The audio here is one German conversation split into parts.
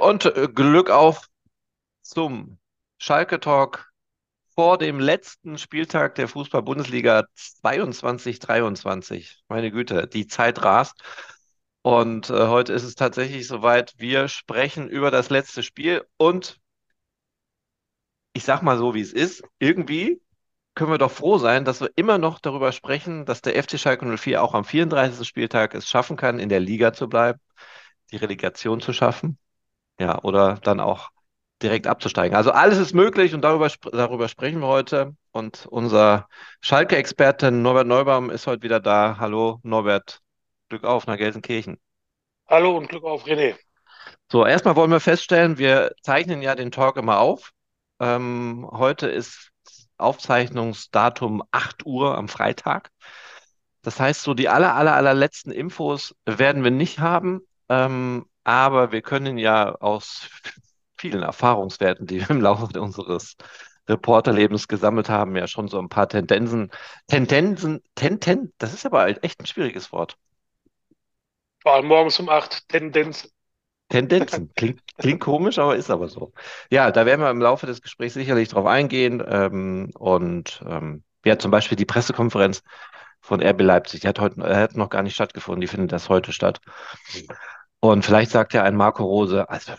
Und äh, Glück auf zum Schalke Talk vor dem letzten Spieltag der Fußball-Bundesliga 22-23. Meine Güte, die Zeit rast. Und äh, heute ist es tatsächlich soweit. Wir sprechen über das letzte Spiel und ich sag mal so, wie es ist. Irgendwie können wir doch froh sein, dass wir immer noch darüber sprechen, dass der FC Schalke 04 auch am 34. Spieltag es schaffen kann, in der Liga zu bleiben, die Relegation zu schaffen. Ja, oder dann auch direkt abzusteigen. Also alles ist möglich und darüber, darüber sprechen wir heute. Und unser Schalke-Experte Norbert Neubaum ist heute wieder da. Hallo Norbert, Glück auf nach Gelsenkirchen. Hallo und Glück auf René. So, erstmal wollen wir feststellen, wir zeichnen ja den Talk immer auf. Ähm, heute ist Aufzeichnungsdatum 8 Uhr am Freitag. Das heißt, so die aller, aller, allerletzten Infos werden wir nicht haben. Ähm, aber wir können ja aus vielen Erfahrungswerten, die wir im Laufe unseres Reporterlebens gesammelt haben, ja schon so ein paar Tendenzen, Tendenzen, Tenten, das ist aber echt ein schwieriges Wort. Vor allem morgens um acht, Tendenzen. Tendenzen. Klingt, klingt komisch, aber ist aber so. Ja, da werden wir im Laufe des Gesprächs sicherlich drauf eingehen. Ähm, und ähm, ja, zum Beispiel die Pressekonferenz von RB Leipzig, die hat heute hat noch gar nicht stattgefunden, die findet das heute statt. Und vielleicht sagt ja ein Marco Rose, also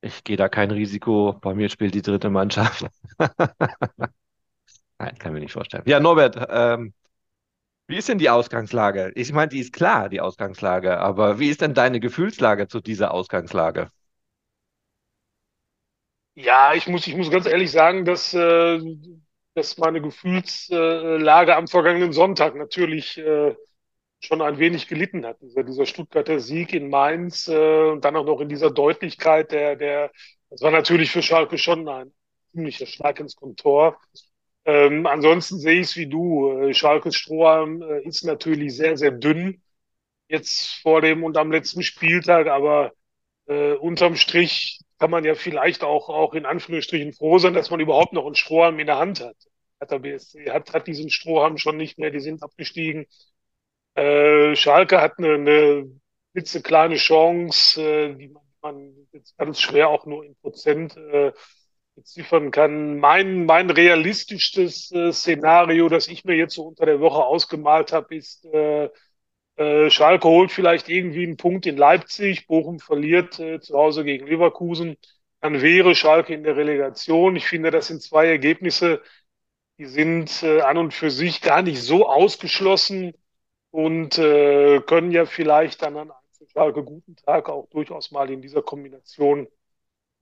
ich gehe da kein Risiko, bei mir spielt die dritte Mannschaft. Nein, kann mir nicht vorstellen. Ja, Norbert, ähm, wie ist denn die Ausgangslage? Ich meine, die ist klar, die Ausgangslage, aber wie ist denn deine Gefühlslage zu dieser Ausgangslage? Ja, ich muss, ich muss ganz ehrlich sagen, dass, äh, dass meine Gefühlslage am vergangenen Sonntag natürlich äh, schon ein wenig gelitten hat. Dieser, dieser Stuttgarter Sieg in Mainz äh, und dann auch noch in dieser Deutlichkeit, der, der, das war natürlich für Schalke schon ein ziemlicher Schlag ins Kontor. Ähm, ansonsten sehe ich es wie du. Äh, Schalkes Strohhalm äh, ist natürlich sehr, sehr dünn jetzt vor dem und am letzten Spieltag, aber äh, unterm Strich kann man ja vielleicht auch, auch in Anführungsstrichen froh sein, dass man überhaupt noch einen Strohhalm in der Hand hat. Hat der BSC, hat, hat diesen Strohhalm schon nicht mehr, die sind abgestiegen. Äh, Schalke hat eine, eine klitzekleine Chance, äh, die man, jetzt ganz schwer auch nur in Prozent äh, beziffern kann. Mein, mein realistischstes Szenario, das ich mir jetzt so unter der Woche ausgemalt habe, ist, Schalke holt vielleicht irgendwie einen Punkt in Leipzig, Bochum verliert zu Hause gegen Leverkusen, dann wäre Schalke in der Relegation. Ich finde, das sind zwei Ergebnisse, die sind an und für sich gar nicht so ausgeschlossen und äh, können ja vielleicht dann an einem guten Tag auch durchaus mal in dieser Kombination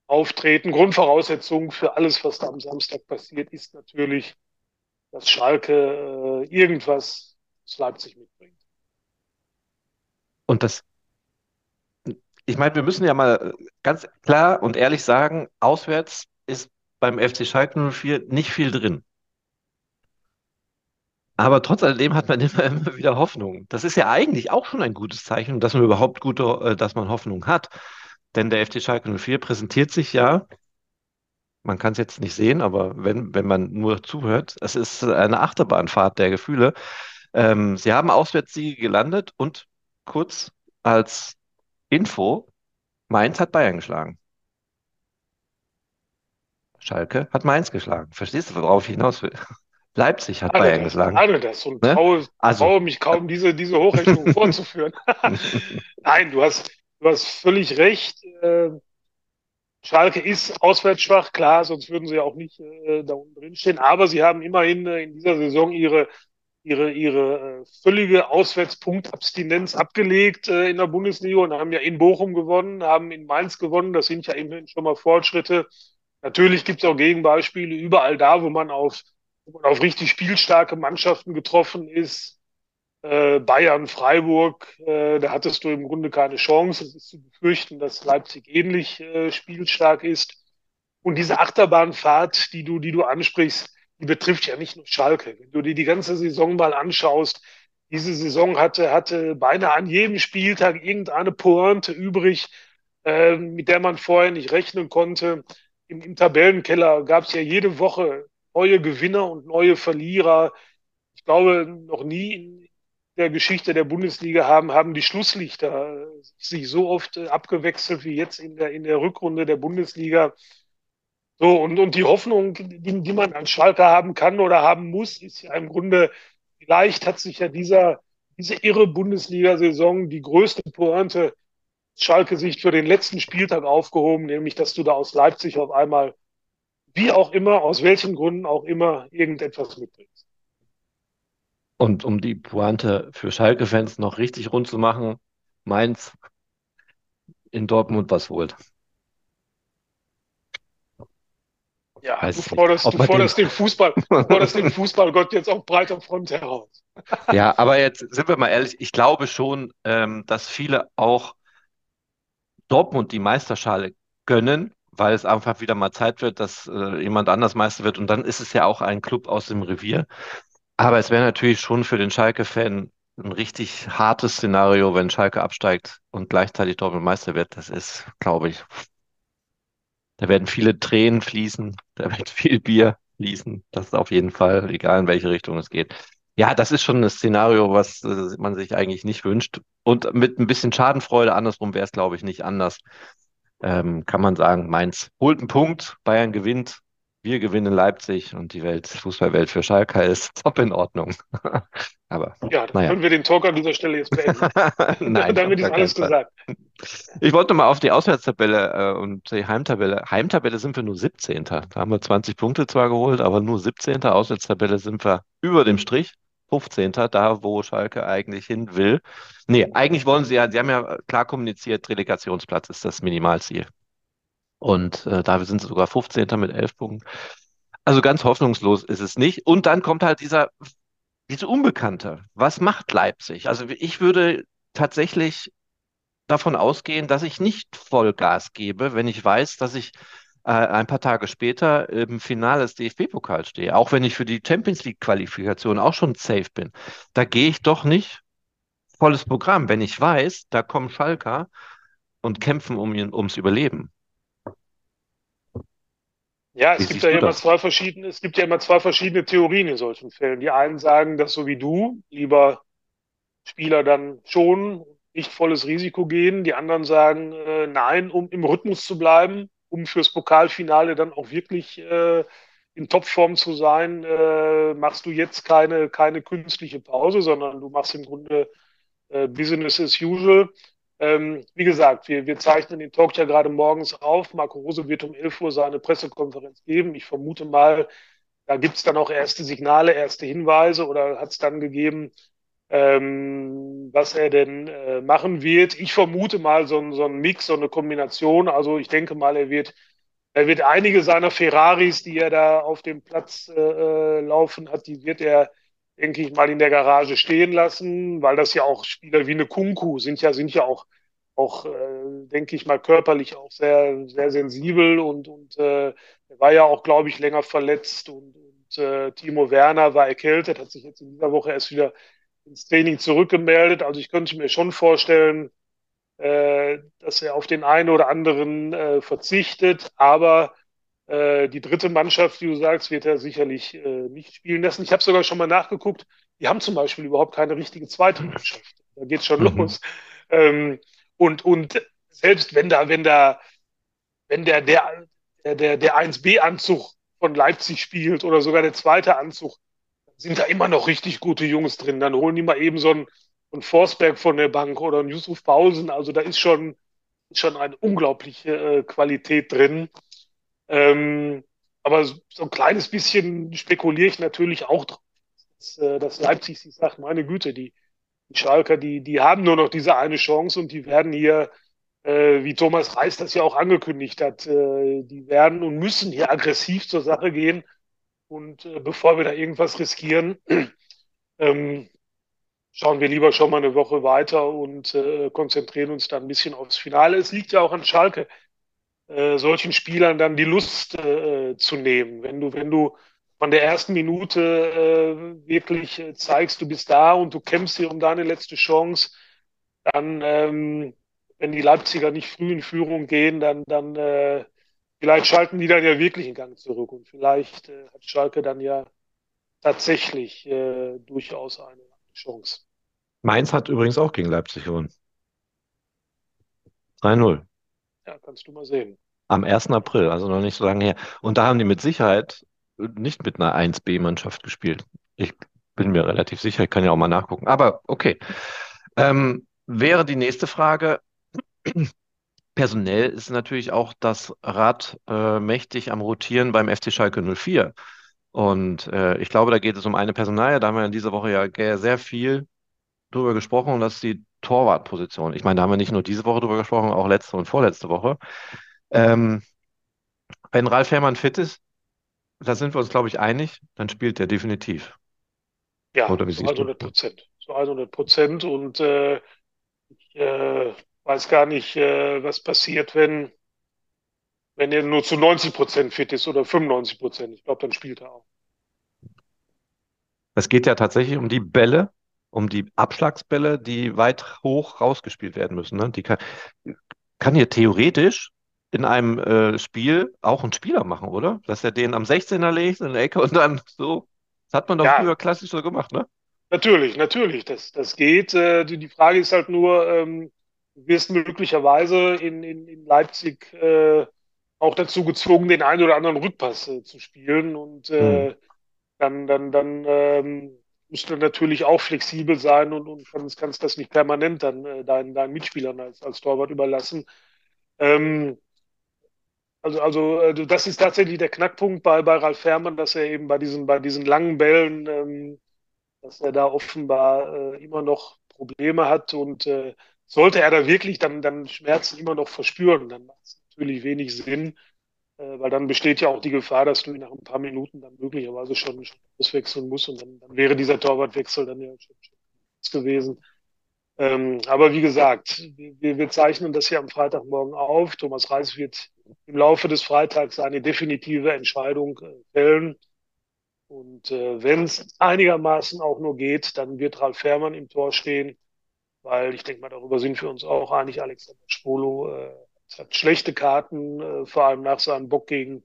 auftreten. Grundvoraussetzung für alles, was da am Samstag passiert, ist natürlich, dass Schalke äh, irgendwas aus Leipzig mitbringt. Und das, ich meine, wir müssen ja mal ganz klar und ehrlich sagen, auswärts ist beim FC Schalke 04 nicht viel drin. Aber trotz alledem hat man immer, immer wieder Hoffnung. Das ist ja eigentlich auch schon ein gutes Zeichen, dass man überhaupt gute, äh, dass man Hoffnung hat. Denn der FC Schalke 04 präsentiert sich ja, man kann es jetzt nicht sehen, aber wenn, wenn man nur zuhört, es ist eine Achterbahnfahrt der Gefühle. Ähm, sie haben Auswärtssiege gelandet und kurz als Info, Mainz hat Bayern geschlagen. Schalke hat Mainz geschlagen. Verstehst du, worauf ich hinaus will? Leipzig hat Bayern das, geschlagen. Ahne das und ne? traue, also. traue mich kaum, diese, diese Hochrechnung vorzuführen. Nein, du hast, du hast völlig recht. Äh, Schalke ist auswärts schwach, klar, sonst würden sie ja auch nicht äh, da unten drin stehen. Aber sie haben immerhin äh, in dieser Saison ihre, ihre, ihre äh, völlige Auswärtspunktabstinenz abgelegt in der Bundesliga und haben ja in Bochum gewonnen, haben in Mainz gewonnen. Das sind ja immerhin schon mal Fortschritte. Natürlich gibt es auch Gegenbeispiele überall da, wo man auf wo man auf richtig spielstarke Mannschaften getroffen ist. Äh, Bayern, Freiburg, äh, da hattest du im Grunde keine Chance. Es ist zu befürchten, dass Leipzig ähnlich äh, spielstark ist. Und diese Achterbahnfahrt, die du, die du ansprichst, die betrifft ja nicht nur Schalke. Wenn du dir die ganze Saison mal anschaust, diese Saison hatte, hatte beinahe an jedem Spieltag irgendeine Pointe übrig, äh, mit der man vorher nicht rechnen konnte. Im, im Tabellenkeller gab es ja jede Woche neue Gewinner und neue Verlierer. Ich glaube, noch nie in der Geschichte der Bundesliga haben, haben die Schlusslichter sich so oft abgewechselt wie jetzt in der, in der Rückrunde der Bundesliga. So, und, und die Hoffnung, die, die man an Schalke haben kann oder haben muss, ist ja im Grunde, vielleicht hat sich ja dieser, diese irre Bundesliga-Saison die größte Pointe Schalke sich für den letzten Spieltag aufgehoben, nämlich dass du da aus Leipzig auf einmal, wie auch immer, aus welchen Gründen auch immer, irgendetwas mitbringst. Und um die Pointe für Schalke-Fans noch richtig rund zu machen, Mainz in Dortmund was holt. Ja, Weiß du forderst, du forderst den, Fußball, du forderst den Fußballgott jetzt auf breiter Front heraus. Ja, aber jetzt sind wir mal ehrlich, ich glaube schon, ähm, dass viele auch Dortmund die Meisterschale gönnen, weil es einfach wieder mal Zeit wird, dass äh, jemand anders Meister wird. Und dann ist es ja auch ein Club aus dem Revier. Aber es wäre natürlich schon für den Schalke-Fan ein richtig hartes Szenario, wenn Schalke absteigt und gleichzeitig Dortmund Meister wird. Das ist, glaube ich, da werden viele Tränen fließen, da wird viel Bier fließen. Das ist auf jeden Fall, egal in welche Richtung es geht. Ja, das ist schon ein Szenario, was äh, man sich eigentlich nicht wünscht. Und mit ein bisschen Schadenfreude, andersrum wäre es, glaube ich, nicht anders. Ähm, kann man sagen, Mainz holt einen Punkt, Bayern gewinnt, wir gewinnen Leipzig und die Welt, Fußballwelt für Schalke ist top in Ordnung. Aber ja, dann naja. können wir den Talk an dieser Stelle jetzt beenden. Nein, damit ist alles gesagt. Ich wollte mal auf die Auswärtstabelle äh, und die Heimtabelle. Heimtabelle sind wir nur 17. Da haben wir 20 Punkte zwar geholt, aber nur 17. Auswärtstabelle sind wir über dem Strich. 15. da, wo Schalke eigentlich hin will. Nee, eigentlich wollen sie ja, sie haben ja klar kommuniziert, Relegationsplatz ist das Minimalziel. Und äh, da sind sie sogar 15. mit 11 Punkten. Also ganz hoffnungslos ist es nicht. Und dann kommt halt dieser, diese Unbekannte. Was macht Leipzig? Also ich würde tatsächlich davon ausgehen, dass ich nicht Vollgas gebe, wenn ich weiß, dass ich äh, ein paar Tage später im Finale des DFB-Pokals stehe. Auch wenn ich für die Champions League-Qualifikation auch schon safe bin. Da gehe ich doch nicht volles Programm, wenn ich weiß, da kommen Schalker und kämpfen um, ums Überleben. Ja, es gibt ja immer zwei verschiedene, es gibt ja immer zwei verschiedene Theorien in solchen Fällen. Die einen sagen, dass so wie du lieber Spieler dann schon nicht volles Risiko gehen. Die anderen sagen, äh, nein, um im Rhythmus zu bleiben, um fürs Pokalfinale dann auch wirklich äh, in Topform zu sein, äh, machst du jetzt keine, keine künstliche Pause, sondern du machst im Grunde äh, Business as usual. Ähm, wie gesagt, wir, wir zeichnen den Talk ja gerade morgens auf. Marco Rose wird um 11 Uhr seine Pressekonferenz geben. Ich vermute mal, da gibt es dann auch erste Signale, erste Hinweise oder hat es dann gegeben, ähm, was er denn äh, machen wird. Ich vermute mal so, so ein Mix, so eine Kombination. Also ich denke mal, er wird, er wird einige seiner Ferraris, die er da auf dem Platz äh, äh laufen hat, die wird er denke ich mal, in der Garage stehen lassen, weil das ja auch Spieler wie eine Kunku sind ja, sind ja auch, auch äh, denke ich mal, körperlich auch sehr, sehr sensibel und, und äh, er war ja auch, glaube ich, länger verletzt und, und äh, Timo Werner war erkältet, hat sich jetzt in dieser Woche erst wieder ins Training zurückgemeldet. Also ich könnte mir schon vorstellen, äh, dass er auf den einen oder anderen äh, verzichtet, aber äh, die dritte Mannschaft, wie du sagst, wird er sicherlich äh, nicht spielen lassen. Ich habe sogar schon mal nachgeguckt, die haben zum Beispiel überhaupt keine richtige zweite Mannschaft. Da geht schon mhm. los. Ähm, und, und selbst wenn da, wenn da, wenn der, der, der, der 1B-Anzug von Leipzig spielt oder sogar der zweite Anzug, sind da immer noch richtig gute Jungs drin. Dann holen die mal eben so einen, einen Forsberg von der Bank oder einen Yusuf Pausen. Also da ist schon, schon eine unglaubliche äh, Qualität drin. Ähm, aber so ein kleines bisschen spekuliere ich natürlich auch drauf, dass, äh, dass Leipzig sich sagt, meine Güte, die, die Schalker, die, die haben nur noch diese eine Chance und die werden hier, äh, wie Thomas Reis das ja auch angekündigt hat, äh, die werden und müssen hier aggressiv zur Sache gehen. Und äh, bevor wir da irgendwas riskieren, ähm, schauen wir lieber schon mal eine Woche weiter und äh, konzentrieren uns dann ein bisschen aufs Finale. Es liegt ja auch an Schalke äh, solchen Spielern dann die Lust äh, zu nehmen. Wenn du, wenn du von der ersten Minute äh, wirklich zeigst, du bist da und du kämpfst hier um deine letzte Chance, dann, ähm, wenn die Leipziger nicht früh in Führung gehen, dann, dann äh, vielleicht schalten die dann ja wirklich in Gang zurück und vielleicht äh, hat Schalke dann ja tatsächlich äh, durchaus eine Chance. Mainz hat übrigens auch gegen Leipzig gewonnen. 3-0 Ja, kannst du mal sehen. am 1. April, also noch nicht so lange her. Und da haben die mit Sicherheit nicht mit einer 1B-Mannschaft gespielt. Ich bin mir relativ sicher, ich kann ja auch mal nachgucken. Aber okay. Ähm, wäre die nächste Frage. Personell ist natürlich auch das Rad äh, mächtig am Rotieren beim FC Schalke 04. Und äh, ich glaube, da geht es um eine Personalie. Da haben wir in dieser Woche ja sehr viel drüber gesprochen und das ist die Torwartposition. Ich meine, da haben wir nicht nur diese Woche drüber gesprochen, auch letzte und vorletzte Woche. Ähm, wenn Ralf Herrmann fit ist, da sind wir uns, glaube ich, einig, dann spielt er definitiv. Ja, Oder wie zu siehst du? 100 Prozent. Zu 100 Prozent. Und äh, ich äh, weiß gar nicht, äh, was passiert, wenn, wenn er nur zu 90 Prozent fit ist oder 95 Prozent. Ich glaube, dann spielt er auch. Es geht ja tatsächlich um die Bälle, um die Abschlagsbälle, die weit hoch rausgespielt werden müssen. Ne? Die kann, kann hier theoretisch in einem äh, Spiel auch ein Spieler machen, oder? Dass er den am 16er legt in der Ecke und dann so. Das hat man doch Ja, früher klassisch so gemacht, ne? natürlich, natürlich. Das, das geht. Äh, die, die Frage ist halt nur, ähm, wirst möglicherweise in, in, in Leipzig äh, auch dazu gezwungen, den einen oder anderen Rückpass äh, zu spielen. Und äh, dann, dann, dann ähm, musst du natürlich auch flexibel sein und, und kannst, kannst das nicht permanent dann äh, deinen, deinen Mitspielern als, als Torwart überlassen. Ähm, also, also äh, das ist tatsächlich der Knackpunkt bei, bei Ralf Fährmann, dass er eben bei diesen, bei diesen langen Bällen, ähm, dass er da offenbar äh, immer noch Probleme hat und äh, sollte er da wirklich dann, dann Schmerzen immer noch verspüren, dann macht es natürlich wenig Sinn, äh, weil dann besteht ja auch die Gefahr, dass du ihn nach ein paar Minuten dann möglicherweise schon, schon auswechseln musst und dann, dann wäre dieser Torwartwechsel dann ja schon, schon gewesen. Ähm, aber wie gesagt, wir, wir zeichnen das hier am Freitagmorgen auf. Thomas Reis wird im Laufe des Freitags eine definitive Entscheidung äh, fällen. Und äh, wenn es einigermaßen auch nur geht, dann wird Ralf Fährmann im Tor stehen, weil ich denke mal, darüber sind wir uns auch einig. Alexander Schwolo äh, hat schlechte Karten, äh, vor allem nach seinem Bock gegen,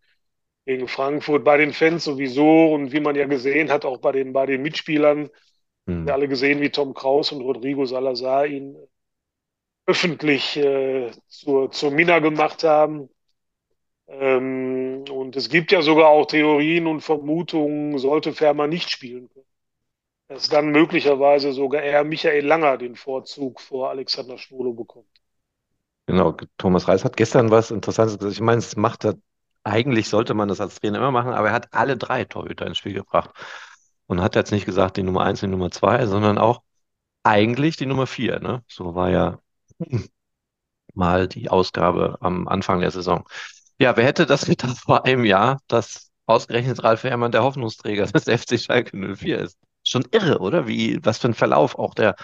gegen Frankfurt, bei den Fans sowieso und wie man ja gesehen hat, auch bei den, bei den Mitspielern. Wir hm. alle gesehen, wie Tom Kraus und Rodrigo Salazar ihn öffentlich äh, zur, zur Minna gemacht haben. Ähm, und es gibt ja sogar auch Theorien und Vermutungen, sollte Fährmann nicht spielen können, dass dann möglicherweise sogar eher Michael Langer den Vorzug vor Alexander Schwolo bekommt. Genau, Thomas Reis hat gestern was Interessantes gesagt. Ich meine, es macht er, eigentlich sollte man das als Trainer immer machen, aber er hat alle drei Torhüter ins Spiel gebracht. Und hat jetzt nicht gesagt, die Nummer eins, die Nummer zwei, sondern auch eigentlich die Nummer vier, ne? So war ja mal die Ausgabe am Anfang der Saison. Ja, wer hätte das gedacht vor einem Jahr, dass ausgerechnet Ralf Fährmann der Hoffnungsträger des FC Schalke 04 ist? Schon irre, oder? Wie, was für ein Verlauf auch der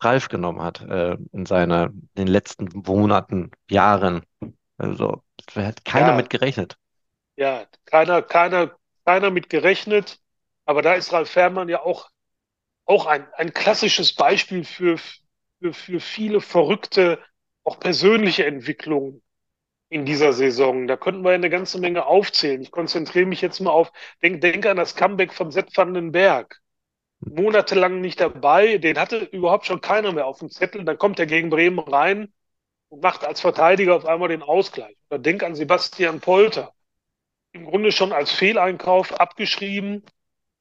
Ralf genommen hat, äh, in seiner, in den letzten Monaten, Jahren. Also, da hat keiner mit Ja, gerechnet. ja, keiner, keiner, keiner mit gerechnet. Aber da ist Ralf Fährmann ja auch, auch ein, ein klassisches Beispiel für, für, für viele verrückte, auch persönliche Entwicklungen in dieser Saison. Da könnten wir eine ganze Menge aufzählen. Ich konzentriere mich jetzt mal auf, denk, denk an das Comeback von Sepp van den Berg. Monatelang nicht dabei, den hatte überhaupt schon keiner mehr auf dem Zettel. Dann kommt er gegen Bremen rein und macht als Verteidiger auf einmal den Ausgleich. Oder denk an Sebastian Polter. Im Grunde schon als Fehleinkauf abgeschrieben.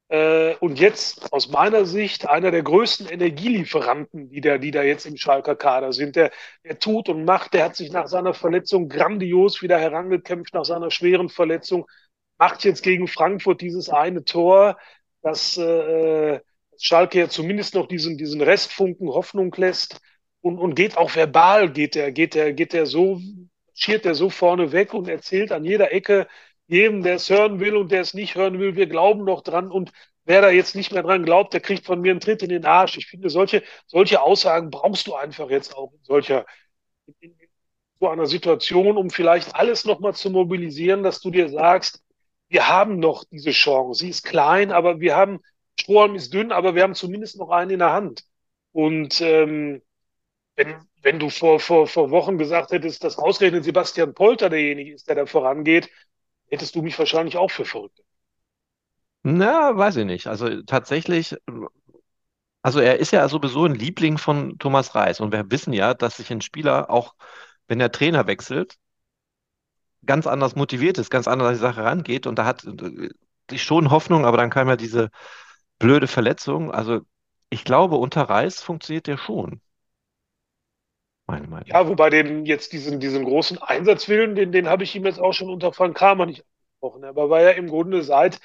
Äh, und jetzt aus meiner Sicht einer der größten Energielieferanten, die da, die da jetzt im Schalker Kader sind. Der, der tut und macht, der hat sich nach seiner Verletzung grandios wieder herangekämpft, nach seiner schweren Verletzung, macht jetzt gegen Frankfurt dieses eine Tor, das äh, Schalke ja zumindest noch diesen, diesen Restfunken Hoffnung lässt und, und geht auch verbal, geht der, geht der, geht der so, schiert der so vorne weg und erzählt an jeder Ecke jedem, der es hören will und der es nicht hören will, wir glauben noch dran und wer da jetzt nicht mehr dran glaubt, der kriegt von mir einen Tritt in den Arsch. Ich finde, solche, solche Aussagen brauchst du einfach jetzt auch in solcher, in, in so einer Situation, um vielleicht alles nochmal zu mobilisieren, dass du dir sagst, wir haben noch diese Chance. Sie ist klein, aber wir haben, Strohhalm ist dünn, aber wir haben zumindest noch einen in der Hand. Und ähm, wenn, wenn du vor, vor, vor Wochen gesagt hättest, dass ausgerechnet Sebastian Polter derjenige ist, der da vorangeht, hättest du mich wahrscheinlich auch für verrückt. Na, weiß ich nicht. Also tatsächlich Also er ist ja sowieso ein Liebling von Thomas Reis und wir wissen ja, dass sich ein Spieler auch, wenn der Trainer wechselt, ganz anders motiviert ist, ganz anders an die Sache rangeht und da hat äh, ich schon Hoffnung, aber dann kam ja diese blöde Verletzung. Also ich glaube, unter Reis funktioniert der schon, meine Meinung. Ja, wobei den jetzt diesen, diesen großen Einsatzwillen, den, den habe ich ihm jetzt auch schon unter Frank Kramer nicht angesprochen. Aber war ja im Grunde seit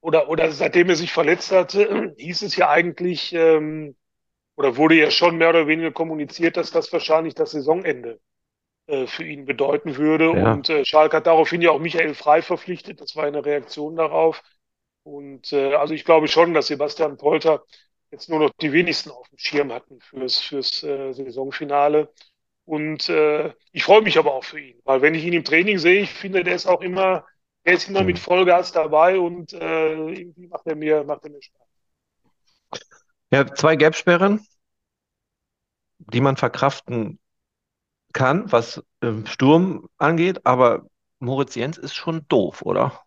oder, oder seitdem er sich verletzt hatte, hieß es ja eigentlich, ähm, oder wurde ja schon mehr oder weniger kommuniziert, dass das wahrscheinlich das Saisonende äh, für ihn bedeuten würde. Ja, Und äh, Schalke hat daraufhin ja auch Michael Frei verpflichtet. Das war eine Reaktion darauf. Und äh, also ich glaube schon, dass Sebastian Polter jetzt nur noch die wenigsten auf dem Schirm hatten fürs, fürs äh, Saisonfinale. Und äh, ich freue mich aber auch für ihn, weil wenn ich ihn im Training sehe, ich finde, der ist auch immer, der ist immer mit. Vollgas dabei und äh, irgendwie macht er mir, macht er mir Spaß. ja zwei Gelbsperren, die man verkraften kann, was ähm, Sturm angeht, aber Moritz Jens ist schon doof, oder?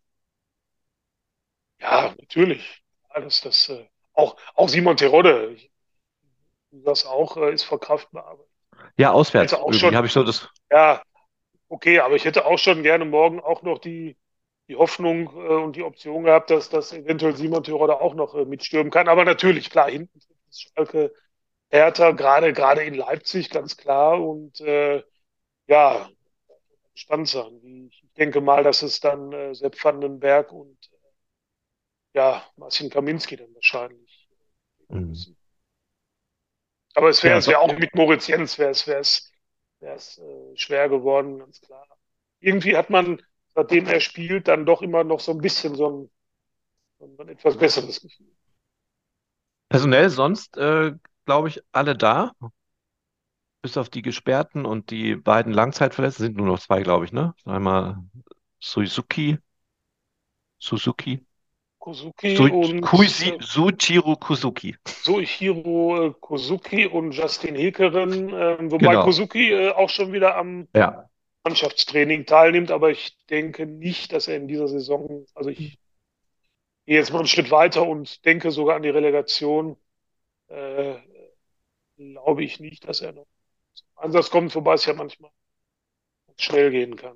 Ja, natürlich. Alles das, äh, auch, auch Simon Terodde, sagst auch, äh, ist verkraftbar. Aber Ja, ich auswärts. auch schon, habe ich so das. ja, okay, aber ich hätte auch schon gerne morgen auch noch die, die Hoffnung äh, und die Option gehabt, dass, dass eventuell Simon Terodde auch noch äh, mitstürmen kann. Aber natürlich, klar, hinten ist Schalke Hertha, gerade, gerade in Leipzig, ganz klar. Und äh, ja, Stand sein. Ich denke mal, dass es dann äh, Sepp Vandenberg und ja, Marcin Kaminski dann wahrscheinlich Hm. müssen. Aber es wäre Ja, wäre auch mit Moritz Jens wäre es wäre es äh, schwer geworden, ganz klar. Irgendwie hat man, seitdem er spielt, dann doch immer noch so ein bisschen so ein, so ein etwas besseres Gefühl. personell sonst, äh, glaube ich, alle da, bis auf die Gesperrten und die beiden Langzeitverletzten sind nur noch zwei, glaube ich, ne? Einmal Suzuki, Suzuki, Kozuki Su und Kuisi, äh, Sujiro Kuzuki. Soichiro äh, Kozuki und Justin Hilkeren, äh, wobei Genau. Kozuki äh, auch schon wieder am Ja. Mannschaftstraining teilnimmt, aber ich denke nicht, dass er in dieser Saison, also ich gehe jetzt mal einen Schritt weiter und denke sogar an die Relegation, äh, glaube ich nicht, dass er noch zum Einsatz kommt, wobei es ja manchmal schnell gehen kann.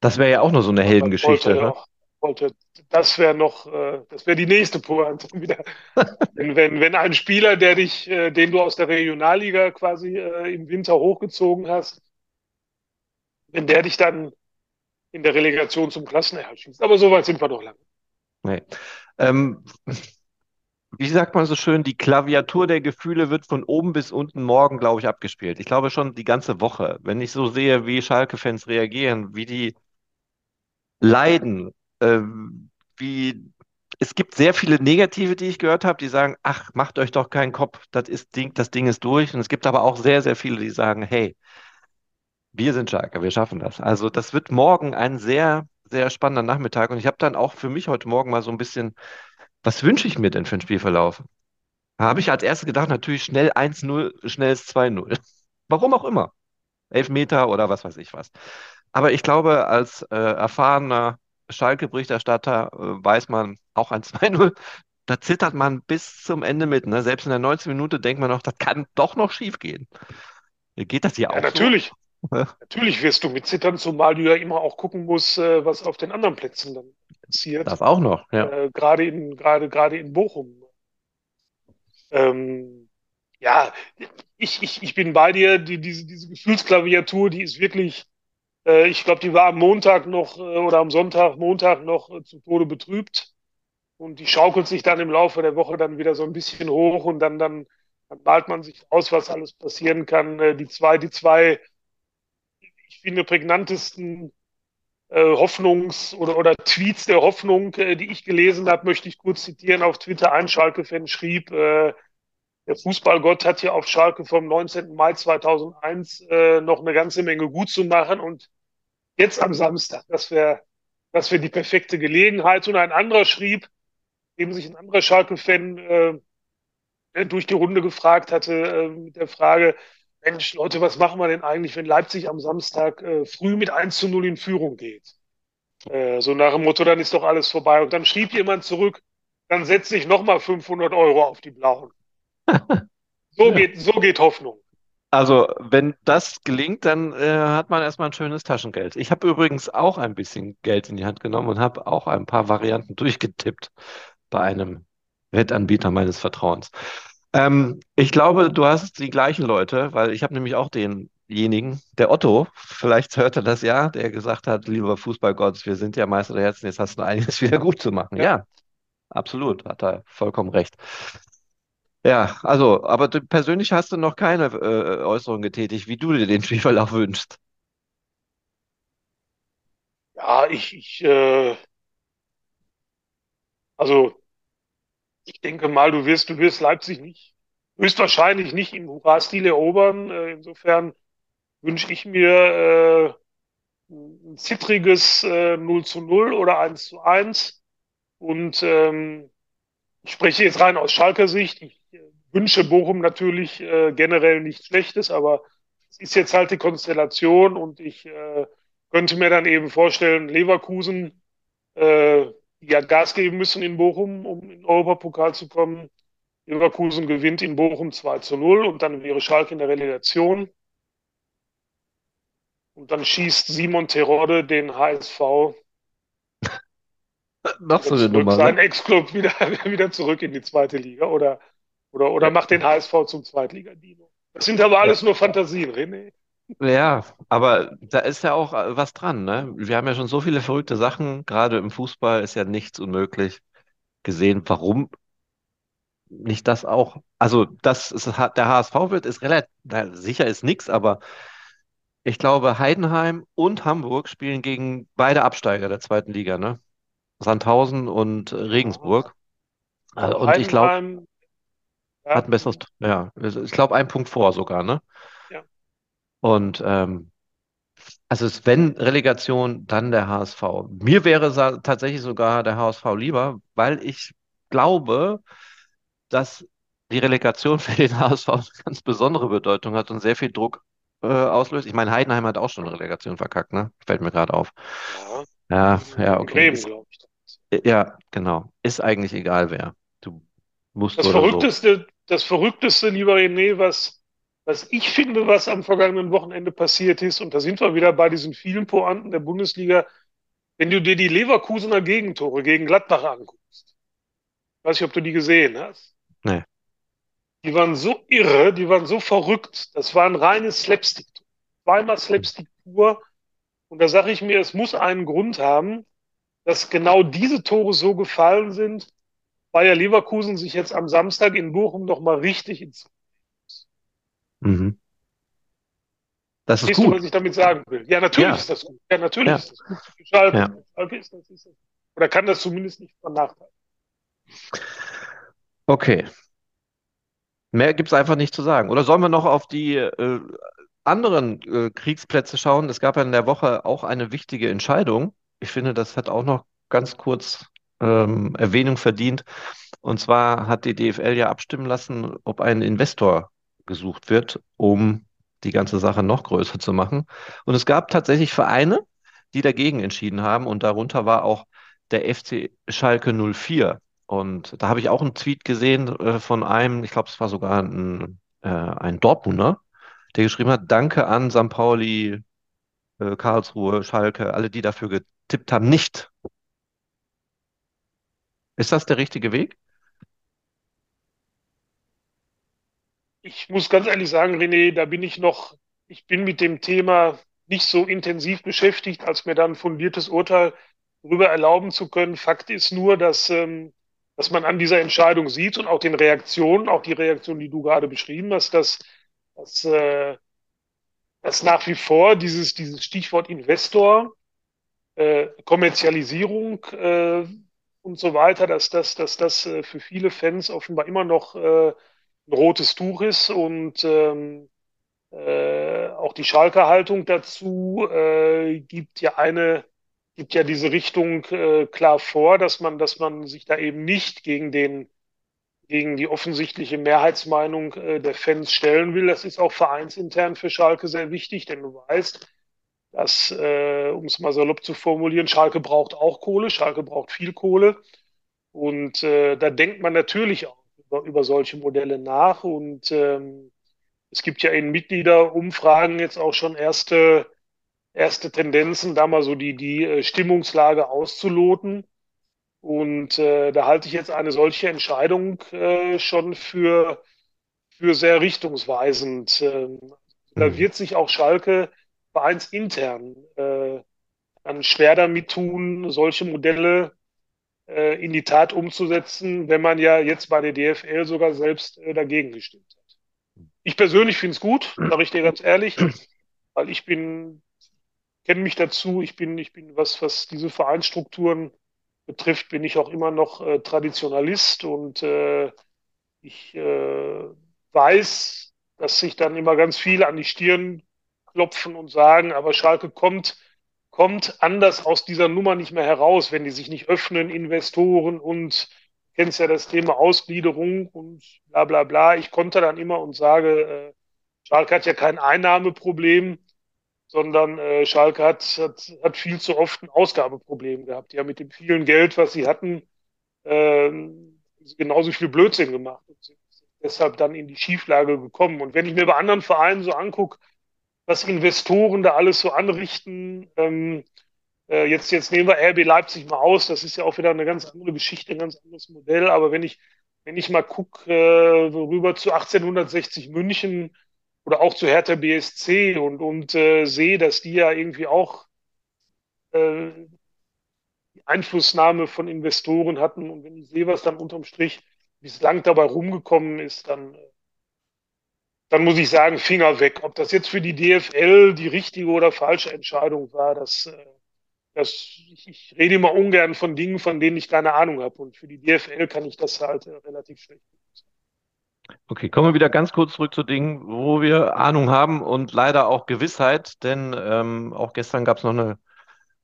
Das wäre ja auch noch so eine Heldengeschichte, ne? Polter, das wäre noch, äh, das wäre die nächste Pointe wieder. Wenn, wenn, ein Spieler, der dich, äh, den du aus der Regionalliga quasi äh, im Winter hochgezogen hast, wenn der dich dann in der Relegation zum Klassenerhalt schießt. Aber so weit sind wir doch lang. Nee. Ähm, wie sagt man so schön, die Klaviatur der Gefühle wird von oben bis unten morgen, glaube ich, abgespielt. Ich glaube schon die ganze Woche. Wenn ich so sehe, wie Schalke-Fans reagieren, wie die leiden, ähm, wie es gibt sehr viele Negative, die ich gehört habe, die sagen, ach, macht euch doch keinen Kopf, das ist Ding, das Ding ist durch. Und es gibt aber auch sehr, sehr viele, die sagen, hey, wir sind Schalke, wir schaffen das. Also das wird morgen ein sehr, sehr spannender Nachmittag. Und ich habe dann auch für mich heute Morgen mal so ein bisschen, was wünsche ich mir denn für einen Spielverlauf? Da habe ich als erstes gedacht, natürlich schnell 1-0, schnelles 2-0. Warum auch immer. Elfmeter oder was weiß ich was. Aber ich glaube, als äh, erfahrener Schalke-Berichterstatter äh, weiß man auch ein 2-0, da zittert man bis zum Ende mit. Ne? Selbst in der 19. Minute denkt man noch, das kann doch noch schief gehen. Geht das hier Ja, auch so? natürlich. Natürlich wirst du mitzittern, zumal du ja immer auch gucken musst, äh, was auf den anderen Plätzen dann passiert. Das auch noch, ja. Äh, gerade in, gerade, gerade in Bochum. Ähm, ja, ich, ich, ich bin bei dir. Die, diese, diese Gefühlsklaviatur, die ist wirklich, äh, ich glaube, die war am Montag noch äh, oder am Sonntag, Montag noch äh, zu Tode betrübt. Und die schaukelt sich dann im Laufe der Woche dann wieder so ein bisschen hoch und dann, dann, dann malt man sich aus, was alles passieren kann. Äh, die zwei, die zwei, ich finde, prägnantesten Hoffnungs- oder, oder Tweets der Hoffnung, die ich gelesen habe, möchte ich kurz zitieren. Auf Twitter ein Schalke-Fan schrieb, äh, der Fußballgott hat hier auf Schalke vom 19. Mai 2001 äh, noch eine ganze Menge gut zu machen und jetzt am Samstag, das wäre das wäre die perfekte Gelegenheit. Und ein anderer schrieb, dem sich ein anderer Schalke-Fan äh, durch die Runde gefragt hatte äh, mit der Frage, Mensch, Leute, was machen wir denn eigentlich, wenn Leipzig am Samstag äh, früh mit 1 zu 0 in Führung geht? Äh, so nach dem Motto, dann ist doch alles vorbei. Und dann schrieb jemand zurück, dann setze ich nochmal 500 Euro auf die Blauen. So Ja. geht, so geht Hoffnung. Also, wenn das gelingt, dann äh, hat man erstmal ein schönes Taschengeld. Ich habe übrigens auch ein bisschen Geld in die Hand genommen und habe auch ein paar Varianten durchgetippt bei einem Wettanbieter meines Vertrauens. Ähm, ich glaube, du hast die gleichen Leute, weil ich habe nämlich auch denjenigen, der Otto, vielleicht hört er das ja, der gesagt hat, lieber Fußballgott, wir sind ja Meister der Herzen, jetzt hast du einiges wieder gut zu machen. Ja. Ja, absolut, hat er vollkommen recht. Ja, also, aber du persönlich hast du noch keine äh, Äußerung getätigt, wie du dir den Spielverlauf wünschst. Ja, ich, ich, äh, also ich denke mal, du wirst, du wirst Leipzig nicht, höchstwahrscheinlich nicht im Hurra-Stil erobern. Äh, insofern wünsche ich mir äh, ein zittriges äh, 0 zu 0 oder 1 zu 1. Und ähm, ich spreche jetzt rein aus Schalker Sicht. Ich wünsche Bochum natürlich äh, generell nichts Schlechtes, aber es ist jetzt halt die Konstellation und ich äh, könnte mir dann eben vorstellen, Leverkusen, äh, die ja Gas geben müssen in Bochum, um in den Europapokal zu kommen. Leverkusen gewinnt in Bochum 2 zu 0 und dann wäre Schalke in der Relegation. Und dann schießt Simon Terodde den HSV Noch so eine Nummer, seinen ne? Ex-Club wieder, wieder zurück in die zweite Liga oder, oder, oder macht den HSV zum Zweitligadino. Das sind aber alles nur Fantasien, René. Ja, aber da ist ja auch äh, was dran, ne? Wir haben ja schon so viele verrückte Sachen, gerade im Fußball ist ja nichts unmöglich gesehen. Warum nicht das auch? Also, dass es der HSV wird, ist relativ, sicher ist nichts, aber ich glaube, Heidenheim und Hamburg spielen gegen beide Absteiger der zweiten Liga, ne? Sandhausen und äh, Regensburg. Also Und ich glaube, Heidenheim, hat ja, ein besseres, ja, ich glaube, ein Punkt vor sogar, ne? ja. Und ähm, Also es, wenn Relegation, dann der HSV. Mir wäre tatsächlich sogar der HSV lieber, weil ich glaube, dass die Relegation für den HSV eine ganz besondere Bedeutung hat und sehr viel Druck äh, auslöst. Ich meine, Heidenheim hat auch schon eine Relegation verkackt, ne? Fällt mir gerade auf. Ja, Ja, ja, okay. Bremen, glaube ich. ja, genau. Ist eigentlich egal, wer. Du musst Das oder so. Das Verrückteste, lieber René, was, was ich finde, was am vergangenen Wochenende passiert ist, und da sind wir wieder bei diesen vielen Pointen der Bundesliga, wenn du dir die Leverkusener Gegentore gegen Gladbach anguckst. Weiß nicht, ob du die gesehen hast. Nee. Die waren so irre, die waren so verrückt. Das war ein reines Slapstick. Zweimal Slapstick pur. Und da sage ich mir, es muss einen Grund haben, dass genau diese Tore so gefallen sind, ja Leverkusen sich jetzt am Samstag in Bochum noch mal richtig ins. Mhm. Das ist Verstehst du, was gut. ich damit sagen will? Ja, natürlich Ja, ist das gut. Ja, natürlich ja, ist das gut Schalke. ja. Schalke ist das, ist das. Oder kann das zumindest nicht von Nachteil. Okay. Mehr gibt es einfach nicht zu sagen. Oder sollen wir noch auf die äh, anderen äh, Kriegsplätze schauen? Es gab ja in der Woche auch eine wichtige Entscheidung. Ich finde, das hat auch noch ganz kurz ähm, Erwähnung verdient. Und zwar hat die DFL ja abstimmen lassen, ob ein Investor gesucht wird, um die ganze Sache noch größer zu machen. Und es gab tatsächlich Vereine, die dagegen entschieden haben. Und darunter war auch der FC Schalke 04. Und da habe ich auch einen Tweet gesehen äh, von einem, ich glaube, es war sogar ein, äh, ein Dortmunder, der geschrieben hat, Danke an St. Pauli, äh, Karlsruhe, Schalke, alle, die dafür getippt haben, nicht. Ist das der richtige Weg? Ich muss ganz ehrlich sagen, René, da bin ich noch, ich bin mit dem Thema nicht so intensiv beschäftigt, als mir dann fundiertes Urteil darüber erlauben zu können. Fakt ist nur, dass, ähm, dass man an dieser Entscheidung sieht und auch den Reaktionen, auch die Reaktion, die du gerade beschrieben hast, dass, dass, äh, dass nach wie vor dieses, dieses Stichwort Investor, äh, Kommerzialisierung äh, und so weiter, dass das, dass das äh, für viele Fans offenbar immer noch äh, ein rotes Tuch ist und ähm, äh, auch die Schalker Haltung dazu äh, gibt ja eine, gibt ja diese Richtung äh, klar vor, dass man, dass man sich da eben nicht gegen den, gegen die offensichtliche Mehrheitsmeinung äh, der Fans stellen will. Das ist auch vereinsintern für Schalke sehr wichtig, denn du weißt, dass, äh, um es mal salopp zu formulieren, Schalke braucht auch Kohle, Schalke braucht viel Kohle. Und äh, da denkt man natürlich auch über, über solche Modelle nach. Und ähm, es gibt ja in Mitgliederumfragen jetzt auch schon erste, erste Tendenzen, da mal so die, die äh, Stimmungslage auszuloten. Und äh, da halte ich jetzt eine solche Entscheidung äh, schon für, für sehr richtungsweisend. Ähm, da Mhm. wird sich auch Schalke vereinsintern äh, dann schwer damit tun, solche Modelle äh, in die Tat umzusetzen, wenn man ja jetzt bei der DFL sogar selbst äh, dagegen gestimmt hat. Ich persönlich finde es gut, sage ich dir ganz ehrlich, weil ich bin, kenne mich dazu, ich bin, ich bin, was, was diese Vereinsstrukturen betrifft, bin ich auch immer noch äh, Traditionalist und äh, ich äh, weiß, dass sich dann immer ganz viele an die Stirn klopfen und sagen, aber Schalke kommt, kommt anders aus dieser Nummer nicht mehr heraus, wenn die sich nicht öffnen, Investoren und kennst ja das Thema Ausgliederung und bla bla bla. Ich konnte dann immer und sage, äh, Schalke hat ja kein Einnahmeproblem, sondern äh, Schalke hat, hat, hat viel zu oft ein Ausgabeproblem gehabt. Ja, mit dem vielen Geld, was sie hatten, ähm, genauso viel Blödsinn gemacht und sind deshalb dann in die Schieflage gekommen. Und wenn ich mir bei anderen Vereinen so angucke, was Investoren da alles so anrichten, ähm, äh, jetzt, jetzt nehmen wir RB Leipzig mal aus, das ist ja auch wieder eine ganz andere Geschichte, ein ganz anderes Modell. Aber wenn ich, wenn ich mal gucke, äh, rüber zu 1860 München oder auch zu Hertha BSC und, und äh, sehe, dass die ja irgendwie auch äh, die Einflussnahme von Investoren hatten. Und wenn ich sehe, was dann unterm Strich bislang dabei rumgekommen ist, dann, dann muss ich sagen, Finger weg. Ob das jetzt für die DFL die richtige oder falsche Entscheidung war, das, äh, das ich, ich rede immer ungern von Dingen, von denen ich keine Ahnung habe. Und für die DFL kann ich das halt äh, relativ schlecht. Okay, kommen wir wieder ganz kurz zurück zu Dingen, wo wir Ahnung haben und leider auch Gewissheit, denn ähm, auch gestern gab es noch eine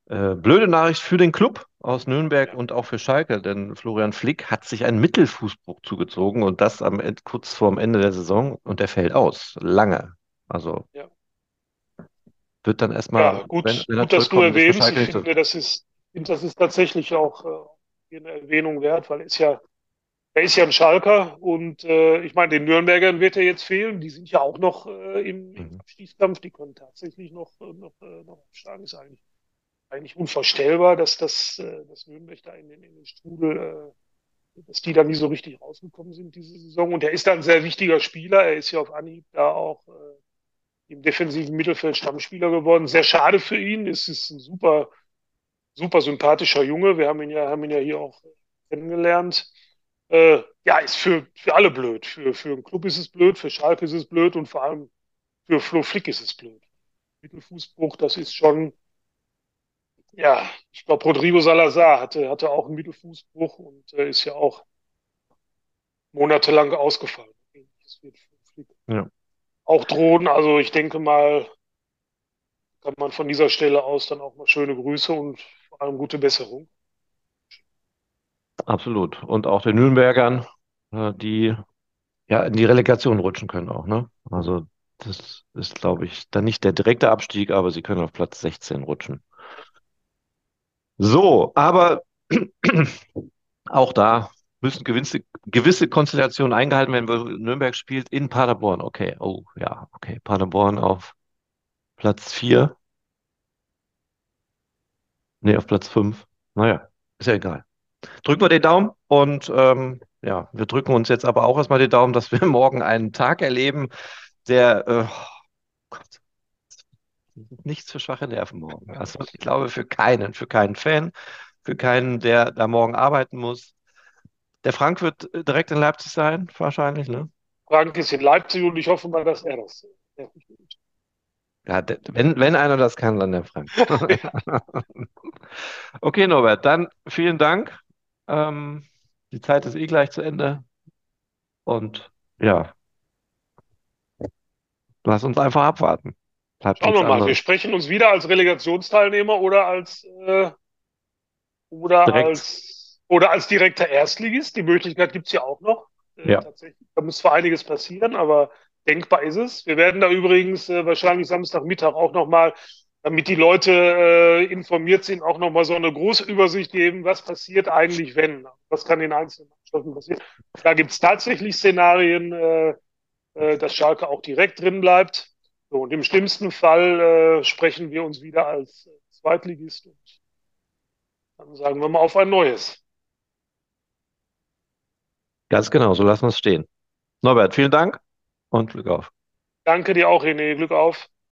äh, blöde Nachricht für den Club aus Nürnberg und auch für Schalke, denn Florian Flick hat sich einen Mittelfußbruch zugezogen und das am Ende, kurz vorm Ende der Saison und der fällt aus, lange. Also ja. wird dann erstmal, ja wenn, gut, wenn er gut, dass du erwähnst. Ich so. finde, das ist, das ist tatsächlich auch äh, eine Erwähnung wert, weil er ist ja, er ist ja ein Schalker und äh, ich meine, den Nürnbergern wird er jetzt fehlen. Die sind ja auch noch äh, im, im Mhm. Abstiegskampf. Die können tatsächlich noch, äh, noch, äh, noch absteigen. Ist eigentlich, eigentlich unvorstellbar, dass das, äh, dass Nürnberg da in den, in den Strudel, äh, dass die da nie so richtig rausgekommen sind diese Saison. Und er ist da ein sehr wichtiger Spieler. Er ist ja auf Anhieb da auch äh, im defensiven Mittelfeld Stammspieler geworden. Sehr schade für ihn. Es ist ein super, super sympathischer Junge. Wir haben ihn ja, haben ihn ja hier auch kennengelernt. Äh, ja, ist für, für alle blöd. Für, für den Club ist es blöd, für Schalke ist es blöd und vor allem für Flo Flick ist es blöd. Mittelfußbruch, das ist schon, ja, ich glaube, Rodrigo Salazar hatte, hatte auch einen Mittelfußbruch und äh, ist ja auch monatelang ausgefallen. Ja, auch drohen. Also ich denke mal, kann man von dieser Stelle aus dann auch mal schöne Grüße und vor allem gute Besserung. absolut. Und auch den Nürnbergern, äh, die ja in die Relegation rutschen können auch, ne? Also das ist, glaube ich, dann nicht der direkte Abstieg, aber sie können auf Platz 16 rutschen. So, aber auch da müssen gewisse, gewisse Konstellationen eingehalten werden, weil Nürnberg spielt in Paderborn. Okay, oh ja, okay. Paderborn auf Platz 4, nee, auf Platz 5. Naja, ist ja egal. Drücken wir den Daumen und ähm, ja, wir drücken uns jetzt aber auch erstmal den Daumen, dass wir morgen einen Tag erleben, der äh, oh Gott, nichts für schwache Nerven morgen. Also ich glaube für keinen, für keinen Fan, für keinen, der da morgen arbeiten muss. Der Frank wird äh, direkt in Leipzig sein, wahrscheinlich, ne? Frank ist in Leipzig und ich hoffe mal, dass er das. Ja. Wenn, wenn einer das kann, dann der Frank. Okay, Norbert, dann vielen Dank. Ähm, die Zeit ist eh gleich zu Ende und ja, lass uns einfach abwarten. Bleibt Schauen wir mal. Wir anderes. sprechen uns wieder als Relegationsteilnehmer oder als äh, oder Direkt, als oder als direkter Erstligist. Die Möglichkeit gibt's ja auch noch. Äh, ja, tatsächlich. Da muss zwar einiges passieren, aber denkbar ist es. Wir werden da übrigens äh, wahrscheinlich Samstagmittag auch nochmal damit die Leute äh, informiert sind, auch nochmal so eine große Übersicht geben, was passiert eigentlich, wenn, was kann in einzelnen Mannschaften passieren. Da gibt es tatsächlich Szenarien, äh, äh, dass Schalke auch direkt drin bleibt. So, und im schlimmsten Fall äh, sprechen wir uns wieder als Zweitligist und dann sagen wir mal auf ein neues. Ganz genau, so lassen wir es stehen. Norbert, vielen Dank und Glück auf. Danke dir auch, René. Glück auf.